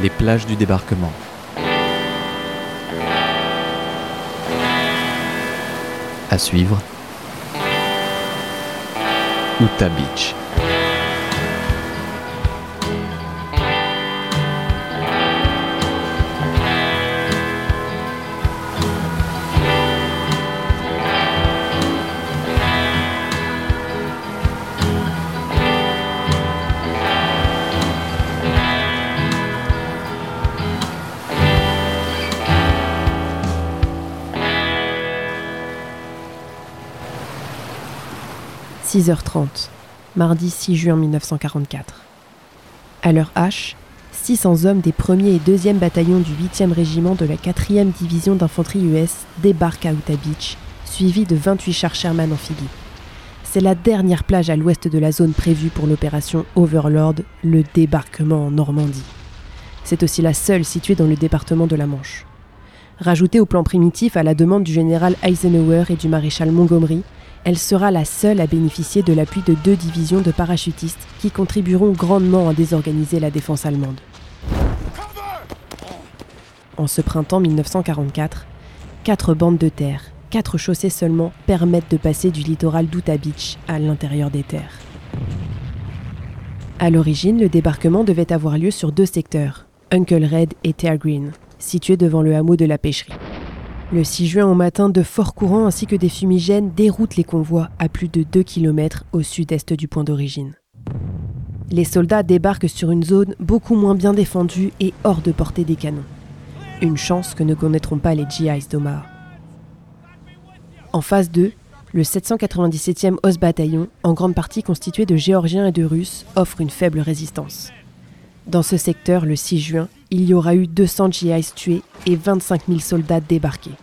Les plages du débarquement. À suivre. Utah Beach. 6h30, mardi 6 juin 1944. À l'heure H, 600 hommes des 1er et 2e bataillons du 8e régiment de la 4e division d'infanterie US débarquent à Utah Beach, suivis de 28 chars Sherman amphibies. C'est la dernière plage à l'ouest de la zone prévue pour l'opération Overlord, le débarquement en Normandie. C'est aussi la seule située dans le département de la Manche. Rajoutée au plan primitif à la demande du général Eisenhower et du maréchal Montgomery, elle sera la seule à bénéficier de l'appui de deux divisions de parachutistes qui contribueront grandement à désorganiser la défense allemande. En ce printemps 1944, quatre bandes de terre, quatre chaussées seulement permettent de passer du littoral d'Utah Beach à l'intérieur des terres. À l'origine, le débarquement devait avoir lieu sur deux secteurs, Uncle Red et Terre Green, situés devant le hameau de la pêcherie. Le 6 juin au matin, de forts courants ainsi que des fumigènes déroutent les convois à plus de 2 km au sud-est du point d'origine. Les soldats débarquent sur une zone beaucoup moins bien défendue et hors de portée des canons. Une chance que ne connaîtront pas les GIs d'Omar. En phase 2, le 797e Os Bataillon, en grande partie constitué de Géorgiens et de Russes, offre une faible résistance. Dans ce secteur, le 6 juin, il y aura eu 200 GIs tués et 25 000 soldats débarqués.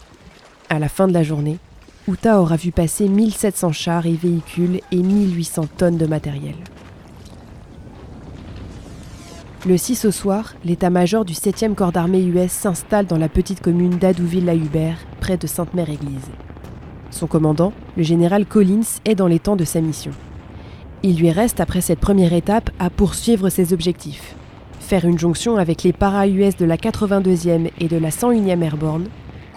À la fin de la journée, Utah aura vu passer 1700 chars et véhicules et 1800 tonnes de matériel. Le 6 au soir, l'état-major du 7e corps d'armée US s'installe dans la petite commune d'Adouville-la-Hubert, près de Sainte-Mère-Église. Son commandant, le général Collins, est dans les temps de sa mission. Il lui reste, après cette première étape, à poursuivre ses objectifs faire une jonction avec les para-US de la 82e et de la 101e Airborne,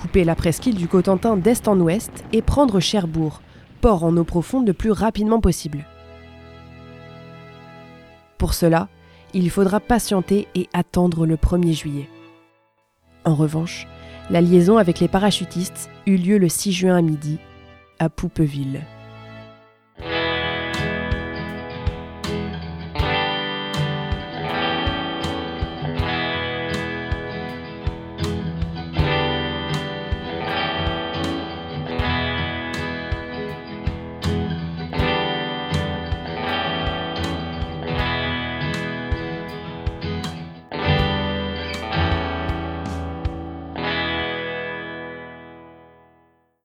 couper la presqu'île du Cotentin d'est en ouest et prendre Cherbourg, port en eau profonde le plus rapidement possible. Pour cela, il faudra patienter et attendre le 1er juillet. En revanche, la liaison avec les parachutistes eut lieu le 6 juin à midi, à Poupeville.